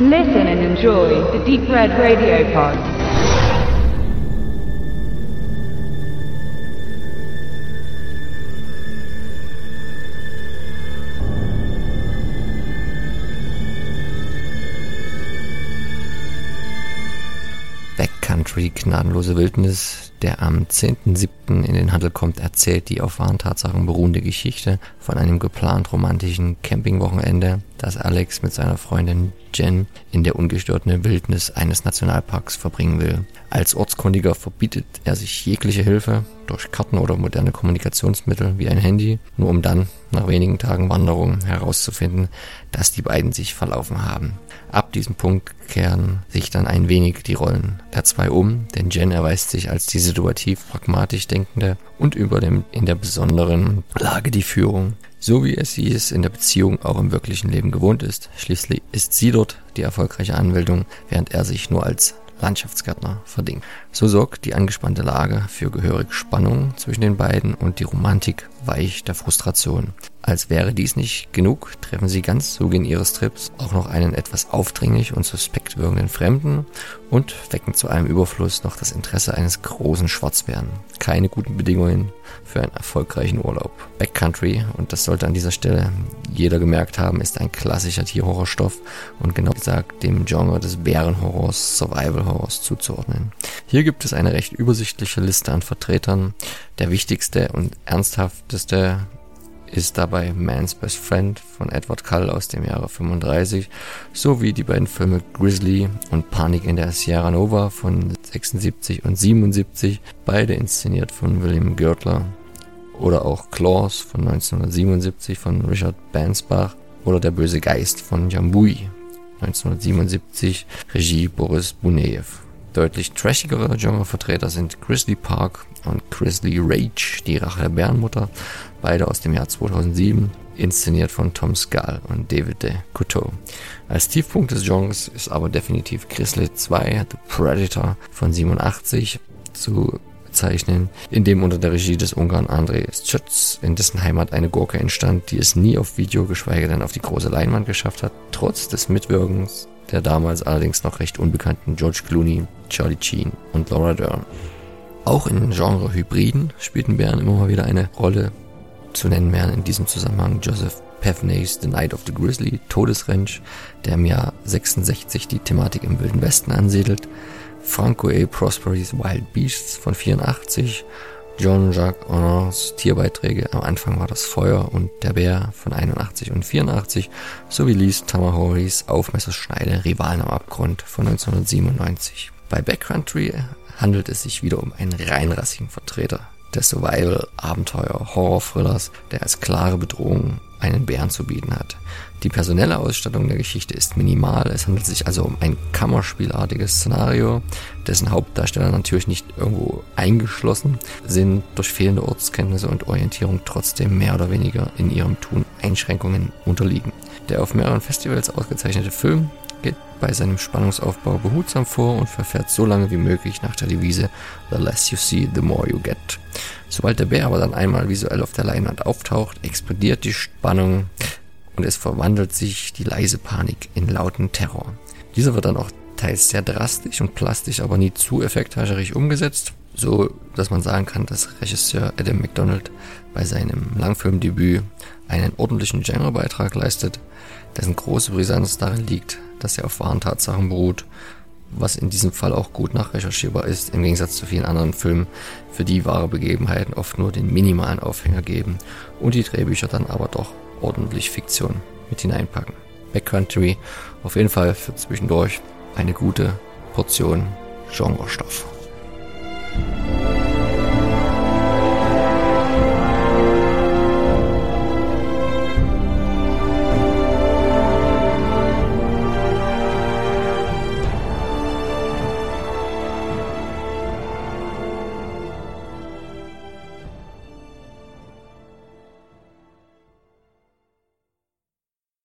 Listen and enjoy the Deep Red Radio Pod. Backcountry, gnadenlose Wildnis, der am 10.07. in den Handel kommt, erzählt die auf wahren Tatsachen beruhende Geschichte von einem geplant romantischen Campingwochenende, das Alex mit seiner Freundin Jen in der ungestörten Wildnis eines Nationalparks verbringen will. Als Ortskundiger verbietet er sich jegliche Hilfe durch Karten oder moderne Kommunikationsmittel wie ein Handy, nur um dann nach wenigen Tagen Wanderung herauszufinden, dass die beiden sich verlaufen haben. Ab diesem Punkt kehren sich dann ein wenig die Rollen der zwei um, denn Jen erweist sich als die situativ pragmatisch denkende und über dem in der besonderen Lage die Führung, so wie es sie es in der Beziehung auch im wirklichen Leben gewohnt ist. Schließlich ist sie dort die erfolgreiche Anmeldung, während er sich nur als Landschaftsgärtner verdingt. So sorgt die angespannte Lage für gehörige Spannung zwischen den beiden und die Romantik weicht der Frustration. Als wäre dies nicht genug, treffen sie ganz zu Beginn ihres Trips auch noch einen etwas aufdringlich und suspekt wirkenden Fremden und wecken zu einem Überfluss noch das Interesse eines großen Schwarzbären. Keine guten Bedingungen für einen erfolgreichen Urlaub. Backcountry, und das sollte an dieser Stelle jeder gemerkt haben, ist ein klassischer Tierhorrorstoff und genau gesagt dem Genre des Bärenhorrors, Survival Horrors zuzuordnen. Hier gibt es eine recht übersichtliche Liste an Vertretern. Der wichtigste und ernsthafteste ist dabei Man's Best Friend von Edward Cull aus dem Jahre 35 sowie die beiden Filme Grizzly und Panik in der Sierra Nova von 76 und 77, beide inszeniert von William Görtler oder auch Claws von 1977 von Richard Bansbach oder Der böse Geist von Jambui 1977, Regie Boris Buneyev. Deutlich trashigere Genrevertreter sind Grizzly Park und Grizzly Rage, die Rache der Bärenmutter, beide aus dem Jahr 2007, inszeniert von Tom Scal und David de Couteau. Als Tiefpunkt des Genres ist aber definitiv Grizzly 2, The Predator von 87 zu bezeichnen, in dem unter der Regie des Ungarn André Schütz in dessen Heimat eine Gurke entstand, die es nie auf Video, geschweige denn auf die große Leinwand geschafft hat, trotz des Mitwirkens der damals allerdings noch recht unbekannten George Clooney, Charlie Sheen und Laura Dern. Auch in Genre-Hybriden spielten Bären immer mal wieder eine Rolle. Zu nennen wären in diesem Zusammenhang Joseph Pevneys The Night of the Grizzly, Todesrench, der im Jahr 66 die Thematik im Wilden Westen ansiedelt, Franco A. Prospery's Wild Beasts von 84 John-Jacques Honors Tierbeiträge. Am Anfang war das Feuer und der Bär von 81 und 84 sowie Lees Tamahoris Aufmesserschneide Rivalen am Abgrund von 1997. Bei Backcountry handelt es sich wieder um einen reinrassigen Vertreter des Survival-Abenteuer-Horror-Thrillers, der als klare Bedrohung einen Bären zu bieten hat. Die personelle Ausstattung der Geschichte ist minimal. Es handelt sich also um ein Kammerspielartiges Szenario, dessen Hauptdarsteller natürlich nicht irgendwo eingeschlossen sind, durch fehlende Ortskenntnisse und Orientierung trotzdem mehr oder weniger in ihrem Tun Einschränkungen unterliegen. Der auf mehreren Festivals ausgezeichnete Film bei seinem Spannungsaufbau behutsam vor und verfährt so lange wie möglich nach der Devise The less you see, the more you get. Sobald der Bär aber dann einmal visuell auf der Leinwand auftaucht, explodiert die Spannung und es verwandelt sich die leise Panik in lauten Terror. Dieser wird dann auch teils sehr drastisch und plastisch, aber nie zu effekthascherich umgesetzt, so dass man sagen kann, dass Regisseur Adam McDonald bei seinem Langfilmdebüt einen ordentlichen Genrebeitrag leistet, dessen große Brisanz darin liegt, dass er auf wahren Tatsachen beruht, was in diesem Fall auch gut nachrecherchierbar ist, im Gegensatz zu vielen anderen Filmen, für die wahre Begebenheiten oft nur den minimalen Aufhänger geben und die Drehbücher dann aber doch ordentlich Fiktion mit hineinpacken. Backcountry auf jeden Fall für zwischendurch eine gute Portion Genrestoff.